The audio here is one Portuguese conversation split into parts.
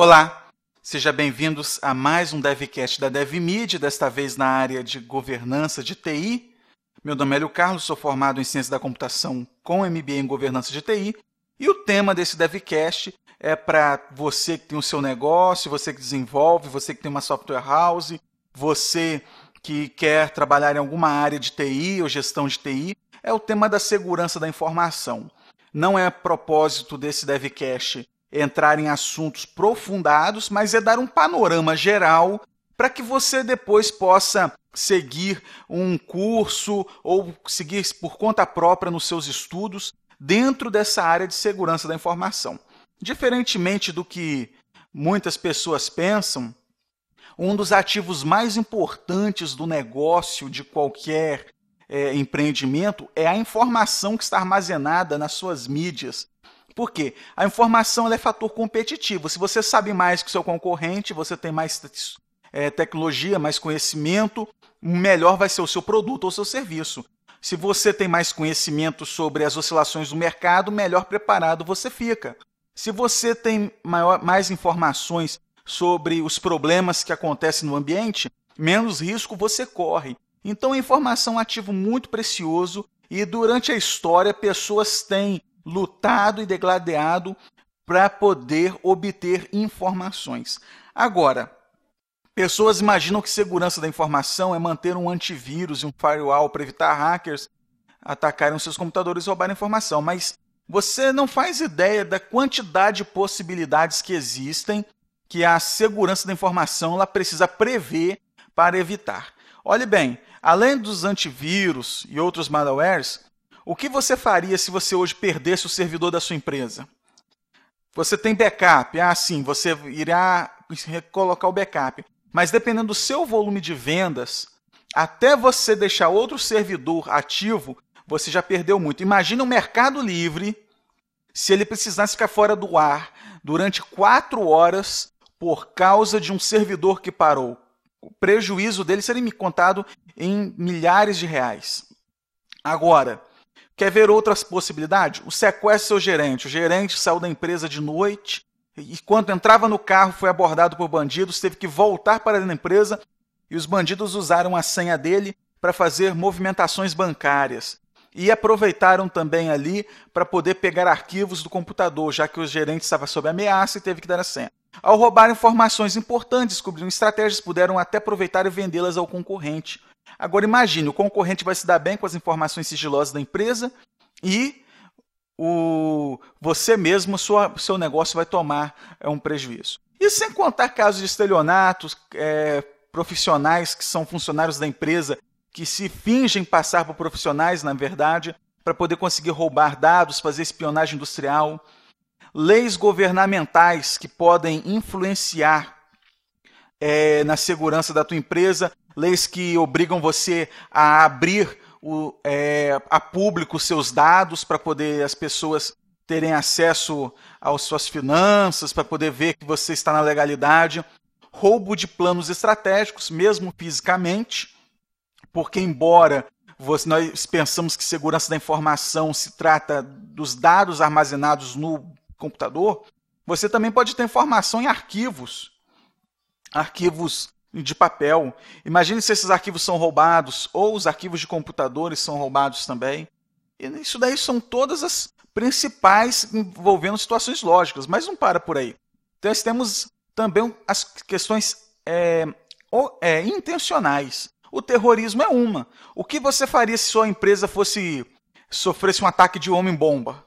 Olá, sejam bem-vindos a mais um DevCast da DevMid, desta vez na área de governança de TI. Meu nome é Hélio Carlos, sou formado em Ciência da Computação com MBA em Governança de TI. E o tema desse DevCast é para você que tem o seu negócio, você que desenvolve, você que tem uma software house, você que quer trabalhar em alguma área de TI ou gestão de TI, é o tema da segurança da informação. Não é propósito desse DevCast entrar em assuntos profundados, mas é dar um panorama geral para que você depois possa seguir um curso ou seguir por conta própria nos seus estudos dentro dessa área de segurança da informação. Diferentemente do que muitas pessoas pensam, um dos ativos mais importantes do negócio de qualquer é, empreendimento é a informação que está armazenada nas suas mídias, por quê? A informação é fator competitivo. Se você sabe mais que o seu concorrente, você tem mais é, tecnologia, mais conhecimento, melhor vai ser o seu produto ou seu serviço. Se você tem mais conhecimento sobre as oscilações do mercado, melhor preparado você fica. Se você tem maior, mais informações sobre os problemas que acontecem no ambiente, menos risco você corre. Então, a informação é um ativo muito precioso e durante a história pessoas têm lutado e degladiado para poder obter informações. Agora, pessoas imaginam que segurança da informação é manter um antivírus e um firewall para evitar hackers atacarem seus computadores e roubarem informação, mas você não faz ideia da quantidade de possibilidades que existem que a segurança da informação ela precisa prever para evitar. Olhe bem, além dos antivírus e outros malwares, o que você faria se você hoje perdesse o servidor da sua empresa? Você tem backup, ah, sim, você irá colocar o backup. Mas dependendo do seu volume de vendas, até você deixar outro servidor ativo, você já perdeu muito. Imagina o Mercado Livre se ele precisasse ficar fora do ar durante quatro horas por causa de um servidor que parou. O prejuízo dele seria me contado em milhares de reais. Agora, Quer ver outras possibilidades? O sequestro seu gerente. O gerente saiu da empresa de noite e, quando entrava no carro, foi abordado por bandidos, teve que voltar para a empresa e os bandidos usaram a senha dele para fazer movimentações bancárias. E aproveitaram também ali para poder pegar arquivos do computador, já que o gerente estava sob ameaça e teve que dar a senha. Ao roubar informações importantes, descobriram estratégias, puderam até aproveitar e vendê-las ao concorrente. Agora imagine, o concorrente vai se dar bem com as informações sigilosas da empresa e o, você mesmo, sua, seu negócio vai tomar é, um prejuízo. E sem contar casos de estelionatos, é, profissionais que são funcionários da empresa que se fingem passar por profissionais, na verdade, para poder conseguir roubar dados, fazer espionagem industrial, leis governamentais que podem influenciar é, na segurança da tua empresa, leis que obrigam você a abrir o, é, a público seus dados para poder as pessoas terem acesso às suas finanças, para poder ver que você está na legalidade. Roubo de planos estratégicos, mesmo fisicamente, porque embora nós pensamos que segurança da informação se trata dos dados armazenados no computador, você também pode ter informação em arquivos arquivos de papel. Imagine se esses arquivos são roubados, ou os arquivos de computadores são roubados também. E isso daí são todas as principais envolvendo situações lógicas, mas não para por aí. Então nós temos também as questões é, é, intencionais. O terrorismo é uma. O que você faria se sua empresa fosse sofresse um ataque de homem-bomba?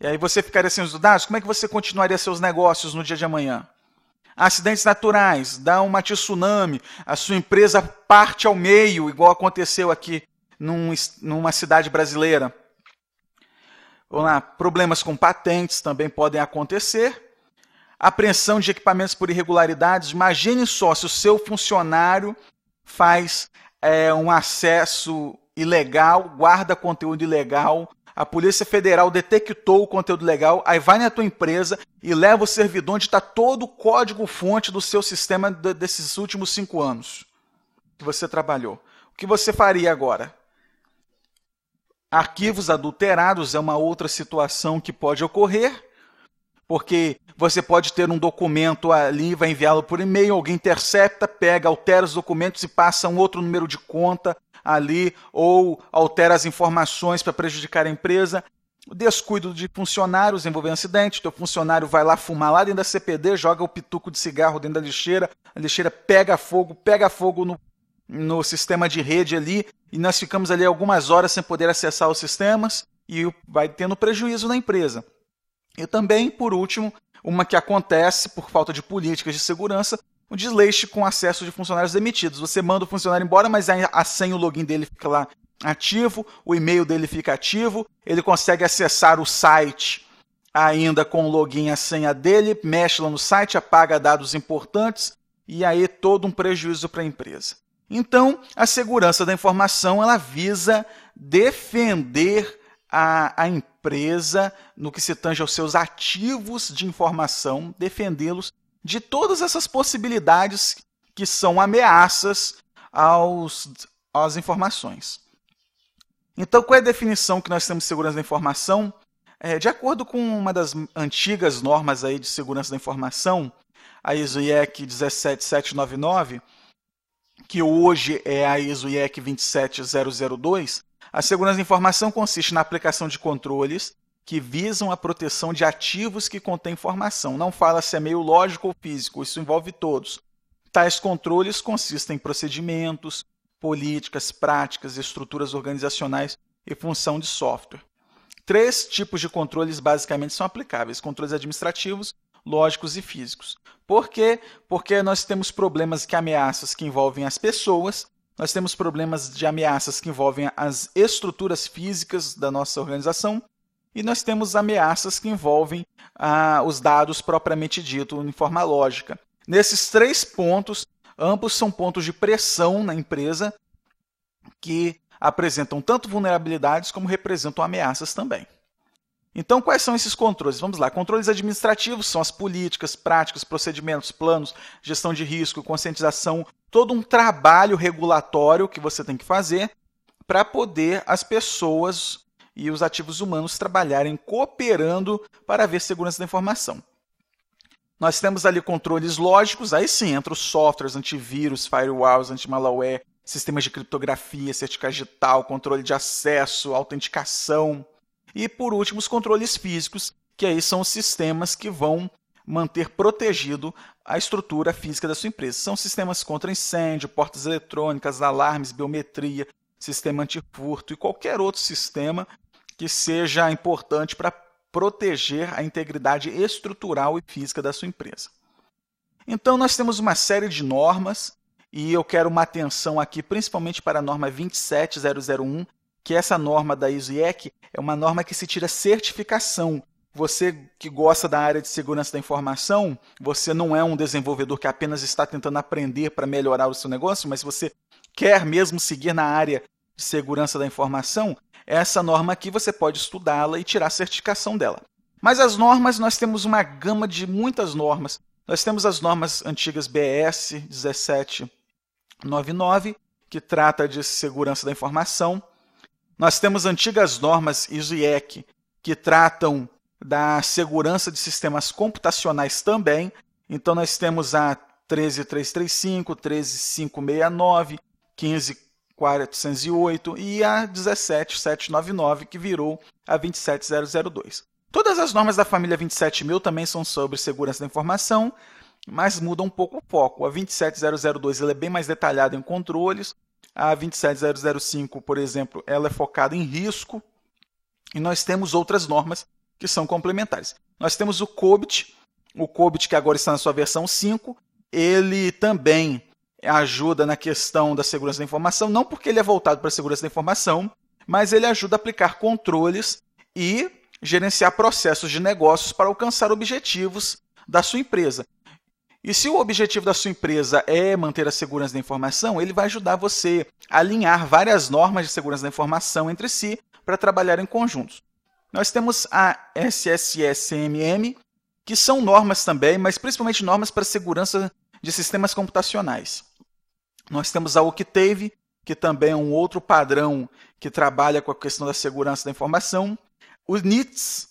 E aí você ficaria sem os dados? Como é que você continuaria seus negócios no dia de amanhã? Acidentes naturais, dá uma tsunami, a sua empresa parte ao meio, igual aconteceu aqui num, numa cidade brasileira. Lá, problemas com patentes também podem acontecer. Apreensão de equipamentos por irregularidades. Imagine só se o seu funcionário faz é, um acesso ilegal, guarda conteúdo ilegal a Polícia Federal detectou o conteúdo legal, aí vai na tua empresa e leva o servidor onde está todo o código-fonte do seu sistema desses últimos cinco anos que você trabalhou. O que você faria agora? Arquivos adulterados é uma outra situação que pode ocorrer, porque você pode ter um documento ali, vai enviá-lo por e-mail, alguém intercepta, pega, altera os documentos e passa um outro número de conta ali, ou altera as informações para prejudicar a empresa. O descuido de funcionários envolvendo acidente, teu funcionário vai lá fumar lá dentro da CPD, joga o pituco de cigarro dentro da lixeira, a lixeira pega fogo, pega fogo no, no sistema de rede ali, e nós ficamos ali algumas horas sem poder acessar os sistemas, e vai tendo prejuízo na empresa. E também, por último, uma que acontece por falta de políticas de segurança, o desleixo com acesso de funcionários demitidos. Você manda o funcionário embora, mas a senha, o login dele fica lá ativo, o e-mail dele fica ativo, ele consegue acessar o site ainda com o login e a senha dele, mexe lá no site, apaga dados importantes e aí todo um prejuízo para a empresa. Então, a segurança da informação ela visa defender a, a empresa no que se tange aos seus ativos de informação, defendê-los de todas essas possibilidades que são ameaças aos, às informações. Então, qual é a definição que nós temos de segurança da informação? É, de acordo com uma das antigas normas aí de segurança da informação, a ISO IEC 17799, que hoje é a ISO IEC 27002, a segurança da informação consiste na aplicação de controles que visam a proteção de ativos que contêm informação. Não fala se é meio lógico ou físico, isso envolve todos. Tais controles consistem em procedimentos, políticas, práticas, estruturas organizacionais e função de software. Três tipos de controles basicamente são aplicáveis: controles administrativos, lógicos e físicos. Por quê? Porque nós temos problemas que ameaças que envolvem as pessoas nós temos problemas de ameaças que envolvem as estruturas físicas da nossa organização e nós temos ameaças que envolvem ah, os dados propriamente dito em forma lógica. Nesses três pontos, ambos são pontos de pressão na empresa que apresentam tanto vulnerabilidades como representam ameaças também. Então, quais são esses controles? Vamos lá. Controles administrativos são as políticas, práticas, procedimentos, planos, gestão de risco, conscientização, todo um trabalho regulatório que você tem que fazer para poder as pessoas e os ativos humanos trabalharem cooperando para ver segurança da informação. Nós temos ali controles lógicos, aí sim entra os softwares, antivírus, firewalls, anti-malware, sistemas de criptografia, certificado digital, controle de acesso, autenticação. E por último, os controles físicos, que aí são os sistemas que vão manter protegido a estrutura física da sua empresa. São sistemas contra incêndio, portas eletrônicas, alarmes, biometria, sistema antifurto e qualquer outro sistema que seja importante para proteger a integridade estrutural e física da sua empresa. Então, nós temos uma série de normas e eu quero uma atenção aqui principalmente para a norma 27001, que essa norma da ISO-IEC é uma norma que se tira certificação. Você que gosta da área de segurança da informação, você não é um desenvolvedor que apenas está tentando aprender para melhorar o seu negócio, mas você quer mesmo seguir na área de segurança da informação, essa norma aqui você pode estudá-la e tirar a certificação dela. Mas as normas, nós temos uma gama de muitas normas. Nós temos as normas antigas BS 1799, que trata de segurança da informação. Nós temos antigas normas ISO-IEC que tratam da segurança de sistemas computacionais também. Então nós temos a 13335, 13569, 15408 e a 17799 que virou a 27002. Todas as normas da família 27000 também são sobre segurança da informação, mas mudam um pouco o foco. A 27002 é bem mais detalhada em controles, a 27005, por exemplo, ela é focada em risco. E nós temos outras normas que são complementares. Nós temos o COBIT, o COBIT que agora está na sua versão 5, ele também ajuda na questão da segurança da informação, não porque ele é voltado para a segurança da informação, mas ele ajuda a aplicar controles e gerenciar processos de negócios para alcançar objetivos da sua empresa. E se o objetivo da sua empresa é manter a segurança da informação, ele vai ajudar você a alinhar várias normas de segurança da informação entre si para trabalhar em conjuntos. Nós temos a SSSMM, que são normas também, mas principalmente normas para segurança de sistemas computacionais. Nós temos a Octave, que também é um outro padrão que trabalha com a questão da segurança da informação. O NITS,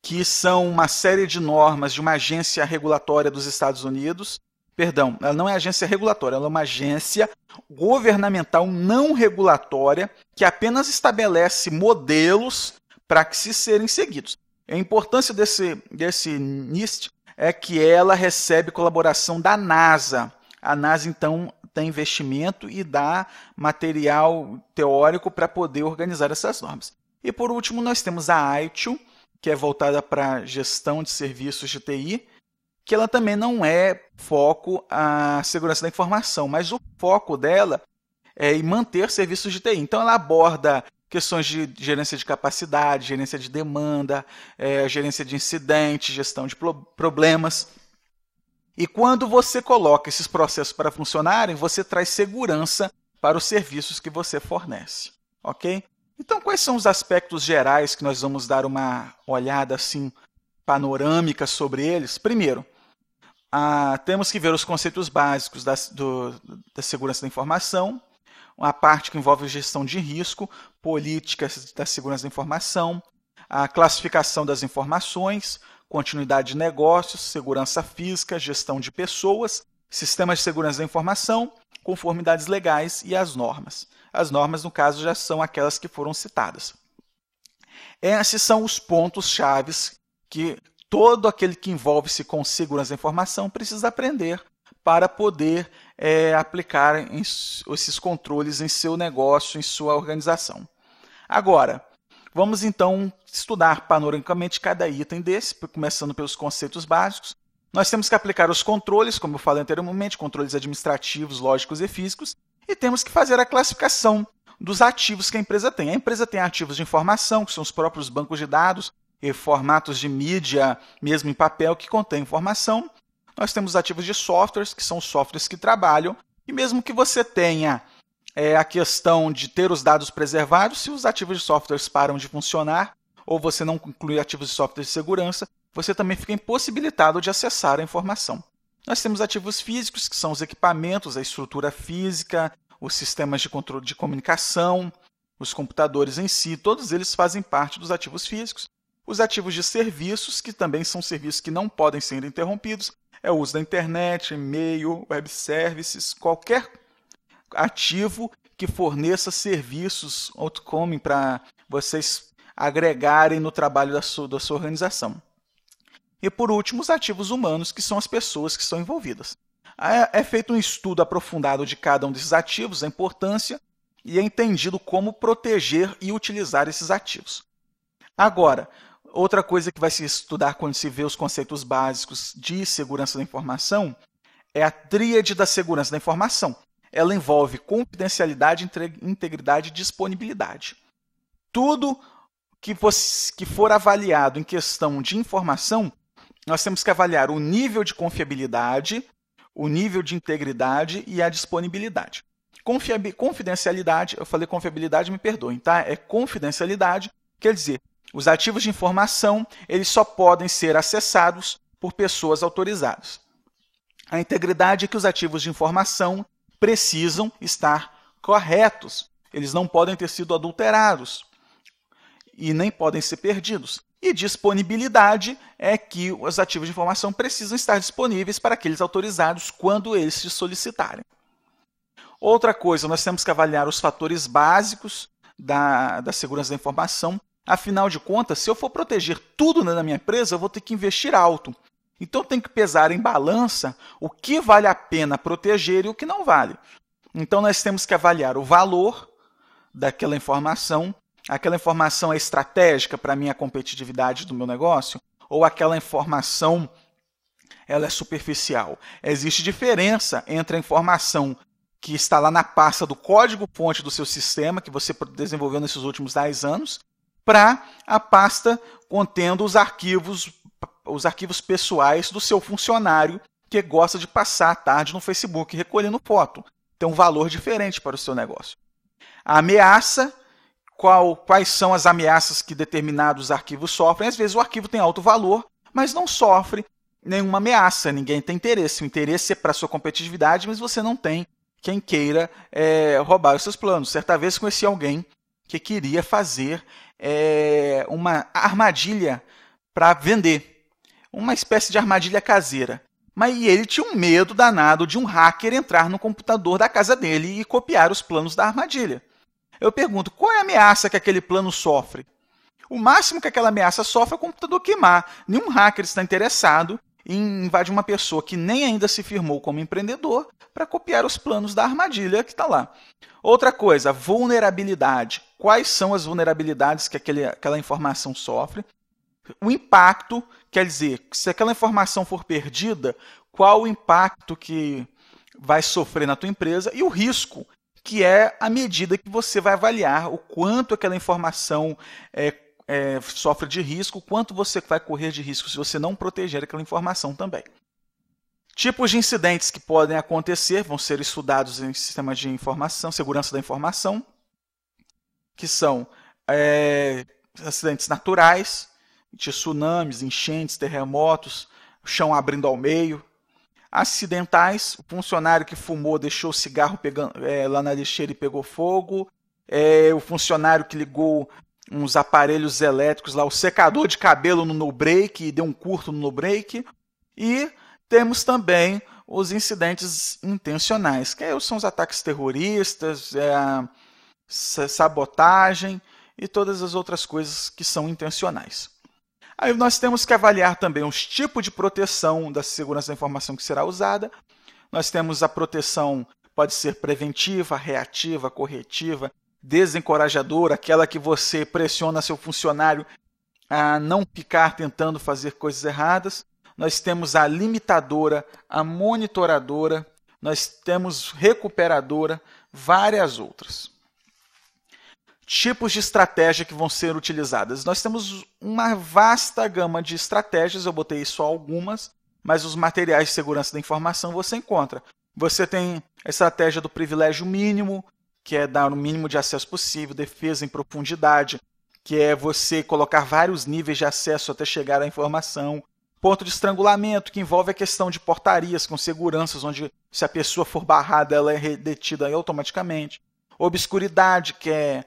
que são uma série de normas de uma agência regulatória dos Estados Unidos. Perdão, ela não é agência regulatória, ela é uma agência governamental não regulatória que apenas estabelece modelos para que se serem seguidos. A importância desse, desse NIST é que ela recebe colaboração da NASA. A NASA, então, tem investimento e dá material teórico para poder organizar essas normas. E por último, nós temos a ITIL, que é voltada para gestão de serviços de TI, que ela também não é foco a segurança da informação, mas o foco dela é em manter serviços de TI. Então ela aborda questões de gerência de capacidade, gerência de demanda, é, gerência de incidentes, gestão de problemas. E quando você coloca esses processos para funcionarem, você traz segurança para os serviços que você fornece, ok? Então, quais são os aspectos gerais que nós vamos dar uma olhada assim panorâmica sobre eles? Primeiro, ah, temos que ver os conceitos básicos da, do, da segurança da informação, a parte que envolve gestão de risco, políticas da segurança da informação, a classificação das informações, continuidade de negócios, segurança física, gestão de pessoas, sistemas de segurança da informação, conformidades legais e as normas. As normas, no caso, já são aquelas que foram citadas. Esses são os pontos chaves que todo aquele que envolve-se com segurança da informação precisa aprender para poder é, aplicar esses controles em seu negócio, em sua organização. Agora, vamos então estudar panoramicamente cada item desse, começando pelos conceitos básicos. Nós temos que aplicar os controles, como eu falei anteriormente, controles administrativos, lógicos e físicos, e temos que fazer a classificação dos ativos que a empresa tem. A empresa tem ativos de informação, que são os próprios bancos de dados e formatos de mídia, mesmo em papel, que contém informação. Nós temos ativos de softwares, que são softwares que trabalham, e mesmo que você tenha é, a questão de ter os dados preservados, se os ativos de softwares param de funcionar, ou você não inclui ativos de software de segurança, você também fica impossibilitado de acessar a informação. Nós temos ativos físicos, que são os equipamentos, a estrutura física, os sistemas de controle de comunicação, os computadores em si, todos eles fazem parte dos ativos físicos. Os ativos de serviços, que também são serviços que não podem ser interrompidos, é o uso da internet, e-mail, web services, qualquer ativo que forneça serviços outcoming para vocês agregarem no trabalho da sua, da sua organização. E por último, os ativos humanos, que são as pessoas que estão envolvidas. É, é feito um estudo aprofundado de cada um desses ativos, a importância, e é entendido como proteger e utilizar esses ativos. Agora, outra coisa que vai se estudar quando se vê os conceitos básicos de segurança da informação é a tríade da segurança da informação. Ela envolve confidencialidade, integridade e disponibilidade. Tudo que, for avaliado em questão de informação nós temos que avaliar o nível de confiabilidade, o nível de integridade e a disponibilidade. Confidencialidade, eu falei confiabilidade, me perdoem, tá? É confidencialidade, quer dizer, os ativos de informação, eles só podem ser acessados por pessoas autorizadas. A integridade é que os ativos de informação precisam estar corretos. Eles não podem ter sido adulterados e nem podem ser perdidos. E disponibilidade é que os ativos de informação precisam estar disponíveis para aqueles autorizados quando eles se solicitarem. Outra coisa, nós temos que avaliar os fatores básicos da, da segurança da informação. Afinal de contas, se eu for proteger tudo na minha empresa, eu vou ter que investir alto. Então tem que pesar em balança o que vale a pena proteger e o que não vale. Então nós temos que avaliar o valor daquela informação, aquela informação é estratégica para a minha competitividade do meu negócio ou aquela informação ela é superficial. Existe diferença entre a informação que está lá na pasta do código-fonte do seu sistema, que você desenvolveu nesses últimos 10 anos, para a pasta contendo os arquivos, os arquivos pessoais do seu funcionário que gosta de passar a tarde no Facebook recolhendo foto. Tem um valor diferente para o seu negócio. A ameaça qual, quais são as ameaças que determinados arquivos sofrem. Às vezes o arquivo tem alto valor, mas não sofre nenhuma ameaça, ninguém tem interesse. O interesse é para a sua competitividade, mas você não tem quem queira é, roubar os seus planos. Certa vez conheci alguém que queria fazer é, uma armadilha para vender. Uma espécie de armadilha caseira. Mas ele tinha um medo danado de um hacker entrar no computador da casa dele e copiar os planos da armadilha. Eu pergunto, qual é a ameaça que aquele plano sofre? O máximo que aquela ameaça sofre é o computador queimar. Nenhum hacker está interessado em invadir uma pessoa que nem ainda se firmou como empreendedor para copiar os planos da armadilha que está lá. Outra coisa, vulnerabilidade. Quais são as vulnerabilidades que aquele, aquela informação sofre? O impacto, quer dizer, se aquela informação for perdida, qual o impacto que vai sofrer na tua empresa e o risco, que é a medida que você vai avaliar o quanto aquela informação é, é, sofre de risco, quanto você vai correr de risco se você não proteger aquela informação também. Tipos de incidentes que podem acontecer vão ser estudados em sistemas de informação, segurança da informação, que são é, acidentes naturais, tsunamis, enchentes, terremotos, chão abrindo ao meio. Acidentais, o funcionário que fumou deixou o cigarro pegando, é, lá na lixeira e pegou fogo. É, o funcionário que ligou uns aparelhos elétricos lá, o secador de cabelo no no break e deu um curto no no break. E temos também os incidentes intencionais, que são os ataques terroristas, é sabotagem e todas as outras coisas que são intencionais. Aí nós temos que avaliar também os tipos de proteção da segurança da informação que será usada. Nós temos a proteção, pode ser preventiva, reativa, corretiva, desencorajadora, aquela que você pressiona seu funcionário a não ficar tentando fazer coisas erradas. Nós temos a limitadora, a monitoradora, nós temos recuperadora, várias outras. Tipos de estratégia que vão ser utilizadas. Nós temos uma vasta gama de estratégias, eu botei só algumas, mas os materiais de segurança da informação você encontra. Você tem a estratégia do privilégio mínimo, que é dar o mínimo de acesso possível, defesa em profundidade, que é você colocar vários níveis de acesso até chegar à informação. Ponto de estrangulamento, que envolve a questão de portarias com seguranças, onde se a pessoa for barrada, ela é detida automaticamente. Obscuridade, que é,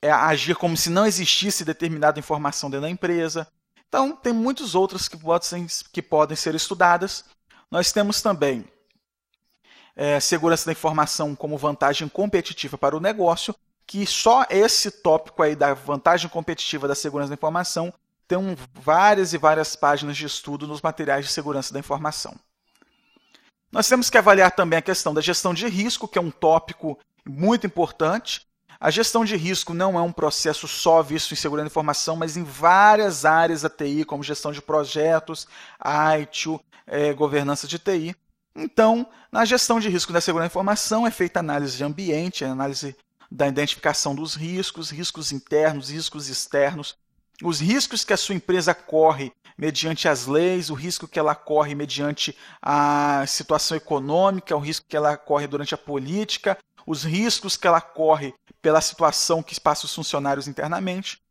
é agir como se não existisse determinada informação dentro da empresa. Então, tem muitos outros que podem, que podem ser estudadas. Nós temos também é, segurança da informação como vantagem competitiva para o negócio, que só esse tópico aí da vantagem competitiva da segurança da informação tem várias e várias páginas de estudo nos materiais de segurança da informação. Nós temos que avaliar também a questão da gestão de risco, que é um tópico muito importante. A gestão de risco não é um processo só visto em segurança da informação, mas em várias áreas da TI, como gestão de projetos, ITIL, é, governança de TI. Então, na gestão de risco da segurança da informação é feita análise de ambiente, análise da identificação dos riscos, riscos internos, riscos externos, os riscos que a sua empresa corre mediante as leis, o risco que ela corre mediante a situação econômica, o risco que ela corre durante a política, os riscos que ela corre pela situação que passa os funcionários internamente.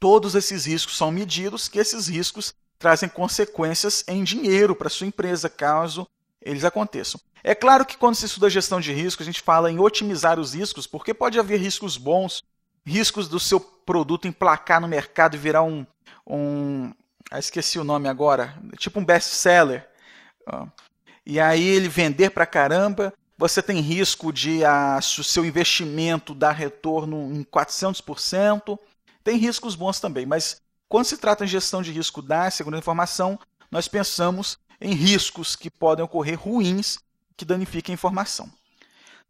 Todos esses riscos são medidos, que esses riscos trazem consequências em dinheiro para sua empresa, caso eles aconteçam. É claro que quando se estuda gestão de risco, a gente fala em otimizar os riscos, porque pode haver riscos bons, riscos do seu produto emplacar no mercado e virar um. um ah, esqueci o nome agora, tipo um best-seller. E aí ele vender para caramba, você tem risco de a, o seu investimento dar retorno em 400%. Tem riscos bons também, mas quando se trata de gestão de risco da segurança da informação, nós pensamos em riscos que podem ocorrer ruins que danifiquem a informação.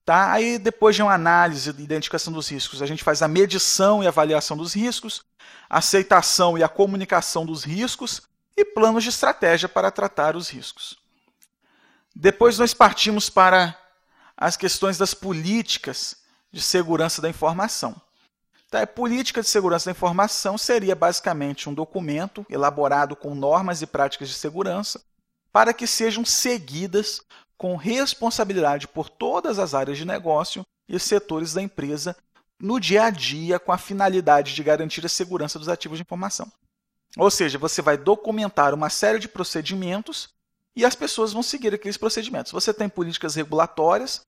Tá? Aí, depois de uma análise de identificação dos riscos, a gente faz a medição e avaliação dos riscos, aceitação e a comunicação dos riscos e planos de estratégia para tratar os riscos. Depois nós partimos para as questões das políticas de segurança da informação. Tá? A política de segurança da informação seria basicamente um documento elaborado com normas e práticas de segurança para que sejam seguidas com responsabilidade por todas as áreas de negócio e setores da empresa no dia a dia com a finalidade de garantir a segurança dos ativos de informação. Ou seja, você vai documentar uma série de procedimentos e as pessoas vão seguir aqueles procedimentos. Você tem políticas regulatórias,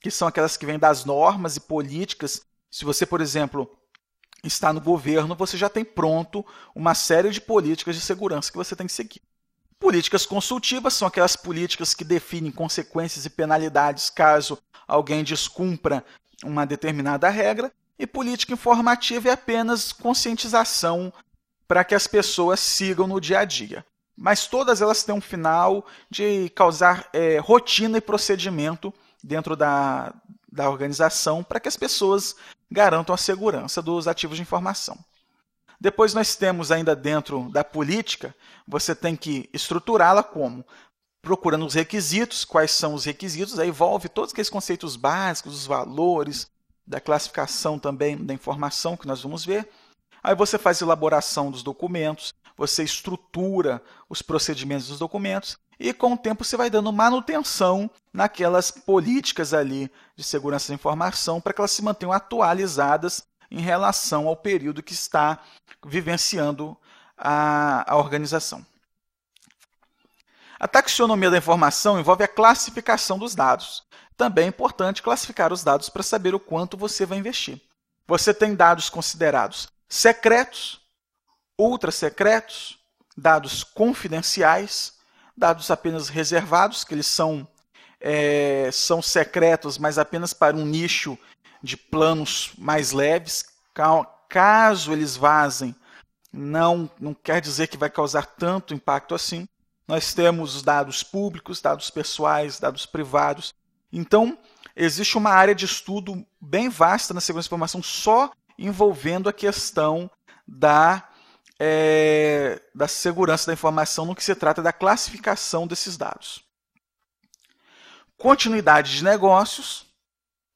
que são aquelas que vêm das normas e políticas. Se você, por exemplo, está no governo, você já tem pronto uma série de políticas de segurança que você tem que seguir. Políticas consultivas são aquelas políticas que definem consequências e penalidades caso alguém descumpra uma determinada regra, e política informativa é apenas conscientização para que as pessoas sigam no dia a dia. Mas todas elas têm um final de causar é, rotina e procedimento dentro da, da organização para que as pessoas garantam a segurança dos ativos de informação. Depois nós temos ainda dentro da política, você tem que estruturá-la como procurando os requisitos, quais são os requisitos, aí envolve todos aqueles conceitos básicos, os valores, da classificação também da informação que nós vamos ver. Aí você faz elaboração dos documentos, você estrutura os procedimentos dos documentos e com o tempo você vai dando manutenção naquelas políticas ali de segurança da informação para que elas se mantenham atualizadas em relação ao período que está vivenciando a, a organização. A taxonomia da informação envolve a classificação dos dados. Também é importante classificar os dados para saber o quanto você vai investir. Você tem dados considerados secretos, ultra secretos, dados confidenciais, dados apenas reservados, que eles são, é, são secretos, mas apenas para um nicho de planos mais leves. Caso eles vazem, não, não quer dizer que vai causar tanto impacto assim. Nós temos os dados públicos, dados pessoais, dados privados. Então, existe uma área de estudo bem vasta na segurança da informação só envolvendo a questão da, é, da segurança da informação no que se trata da classificação desses dados. Continuidade de negócios,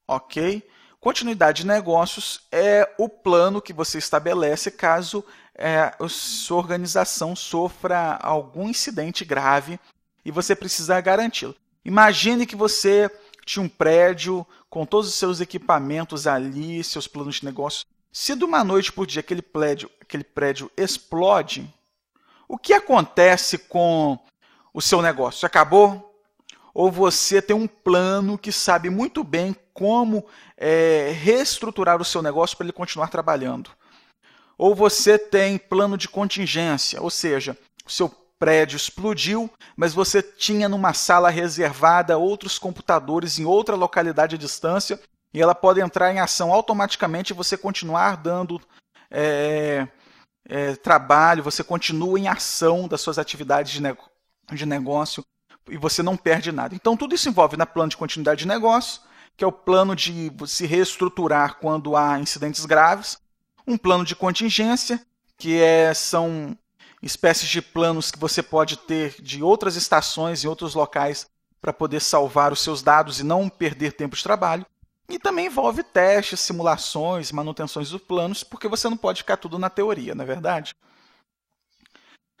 ok? Continuidade de negócios é o plano que você estabelece caso é, a sua organização sofra algum incidente grave e você precisa garanti-lo. Imagine que você tinha um prédio com todos os seus equipamentos ali, seus planos de negócio. Se de uma noite por dia aquele prédio, aquele prédio explode, o que acontece com o seu negócio? Acabou? Ou você tem um plano que sabe muito bem como é, reestruturar o seu negócio para ele continuar trabalhando? Ou você tem plano de contingência, ou seja, o seu prédio explodiu, mas você tinha numa sala reservada outros computadores em outra localidade à distância e ela pode entrar em ação automaticamente e você continuar dando é, é, trabalho, você continua em ação das suas atividades de, ne de negócio e você não perde nada. Então, tudo isso envolve na plano de continuidade de negócio, que é o plano de se reestruturar quando há incidentes graves, um plano de contingência, que é, são espécies de planos que você pode ter de outras estações e outros locais para poder salvar os seus dados e não perder tempo de trabalho. E também envolve testes, simulações, manutenções dos planos, porque você não pode ficar tudo na teoria, não é verdade?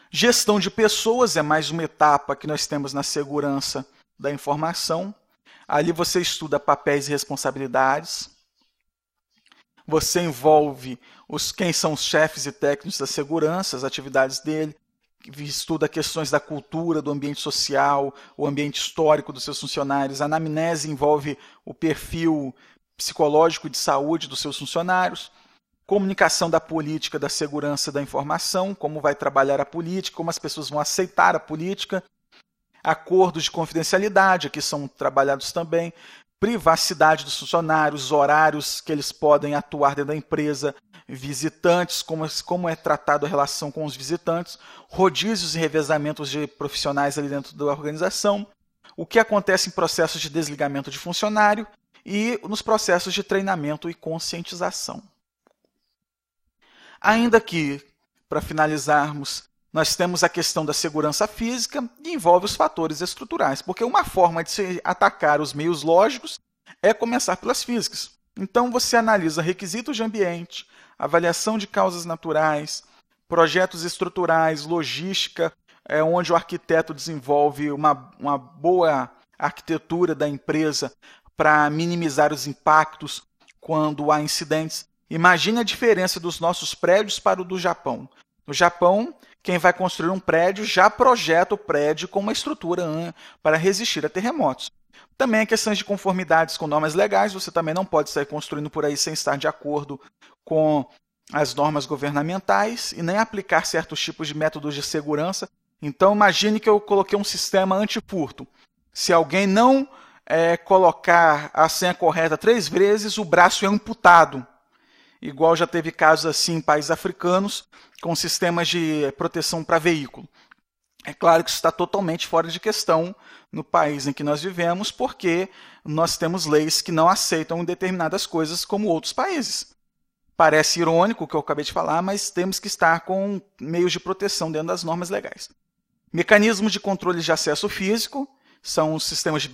Gestão de pessoas é mais uma etapa que nós temos na segurança da informação. Ali você estuda papéis e responsabilidades, você envolve os quem são os chefes e técnicos da segurança, as atividades dele, estuda questões da cultura, do ambiente social, o ambiente histórico dos seus funcionários. A anamnese envolve o perfil psicológico de saúde dos seus funcionários. Comunicação da política da segurança da informação, como vai trabalhar a política, como as pessoas vão aceitar a política. Acordos de confidencialidade, aqui são trabalhados também privacidade dos funcionários, horários que eles podem atuar dentro da empresa, visitantes, como, como é tratado a relação com os visitantes, rodízios e revezamentos de profissionais ali dentro da organização, o que acontece em processos de desligamento de funcionário e nos processos de treinamento e conscientização. Ainda que, para finalizarmos, nós temos a questão da segurança física e envolve os fatores estruturais, porque uma forma de se atacar os meios lógicos é começar pelas físicas. Então você analisa requisitos de ambiente, avaliação de causas naturais, projetos estruturais, logística, é onde o arquiteto desenvolve uma, uma boa arquitetura da empresa para minimizar os impactos quando há incidentes. Imagine a diferença dos nossos prédios para o do Japão. No Japão, quem vai construir um prédio já projeta o prédio com uma estrutura para resistir a terremotos. Também a questões de conformidades com normas legais, você também não pode sair construindo por aí sem estar de acordo com as normas governamentais e nem aplicar certos tipos de métodos de segurança. Então, imagine que eu coloquei um sistema anti-furto. Se alguém não é, colocar a senha correta três vezes, o braço é amputado. Igual já teve casos assim em países africanos com sistemas de proteção para veículo. É claro que isso está totalmente fora de questão no país em que nós vivemos, porque nós temos leis que não aceitam determinadas coisas como outros países. Parece irônico o que eu acabei de falar, mas temos que estar com meios de proteção dentro das normas legais. Mecanismos de controle de acesso físico são os sistemas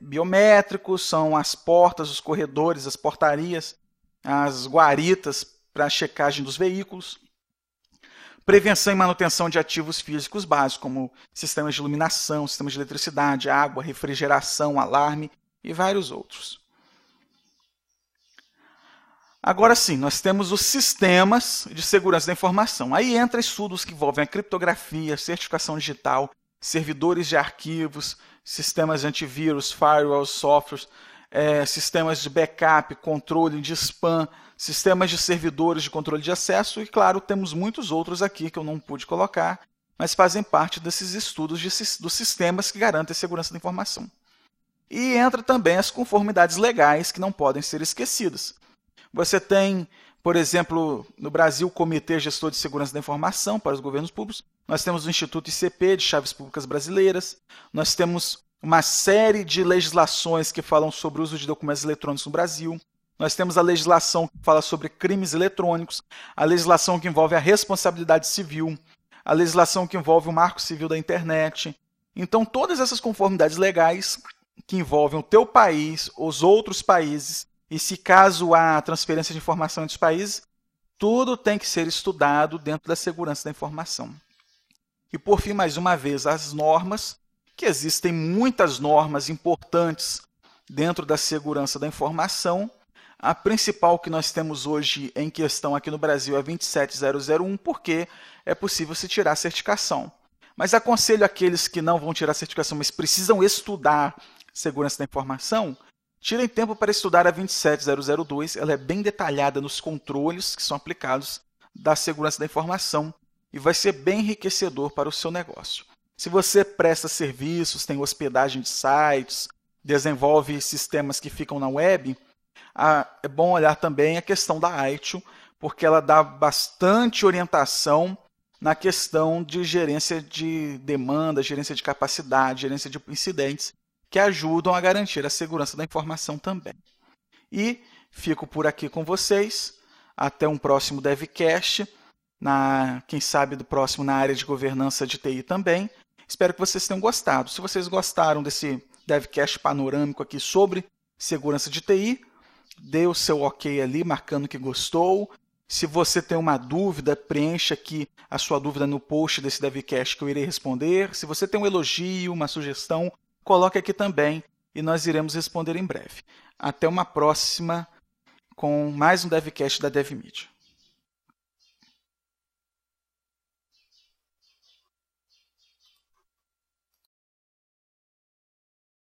biométricos, são as portas, os corredores, as portarias, as guaritas para a checagem dos veículos. Prevenção e manutenção de ativos físicos básicos, como sistemas de iluminação, sistemas de eletricidade, água, refrigeração, alarme e vários outros. Agora sim, nós temos os sistemas de segurança da informação. Aí entra estudos que envolvem a criptografia, certificação digital, servidores de arquivos, sistemas de antivírus, firewalls, softwares, é, sistemas de backup, controle de spam, sistemas de servidores de controle de acesso e, claro, temos muitos outros aqui que eu não pude colocar, mas fazem parte desses estudos de, dos sistemas que garantem a segurança da informação. E entra também as conformidades legais que não podem ser esquecidas. Você tem, por exemplo, no Brasil, o Comitê Gestor de Segurança da Informação para os Governos Públicos. Nós temos o Instituto ICP de Chaves Públicas Brasileiras. Nós temos uma série de legislações que falam sobre o uso de documentos eletrônicos no Brasil. Nós temos a legislação que fala sobre crimes eletrônicos, a legislação que envolve a responsabilidade civil, a legislação que envolve o marco civil da internet. Então, todas essas conformidades legais que envolvem o teu país, os outros países e se caso há transferência de informação entre os países, tudo tem que ser estudado dentro da segurança da informação. E por fim, mais uma vez, as normas, que existem muitas normas importantes dentro da segurança da informação. A principal que nós temos hoje em questão aqui no Brasil é 27001, porque é possível se tirar a certificação. Mas aconselho aqueles que não vão tirar a certificação, mas precisam estudar segurança da informação, Tirem tempo para estudar a 27002, ela é bem detalhada nos controles que são aplicados da segurança da informação e vai ser bem enriquecedor para o seu negócio. Se você presta serviços, tem hospedagem de sites, desenvolve sistemas que ficam na web, é bom olhar também a questão da ITIL, porque ela dá bastante orientação na questão de gerência de demanda, gerência de capacidade, gerência de incidentes que ajudam a garantir a segurança da informação também. E fico por aqui com vocês. Até um próximo DevCast, na, quem sabe do próximo na área de governança de TI também. Espero que vocês tenham gostado. Se vocês gostaram desse DevCast panorâmico aqui sobre segurança de TI, dê o seu ok ali, marcando que gostou. Se você tem uma dúvida, preencha aqui a sua dúvida no post desse DevCast que eu irei responder. Se você tem um elogio, uma sugestão, coloque aqui também e nós iremos responder em breve. Até uma próxima com mais um DevCast da DevMedia.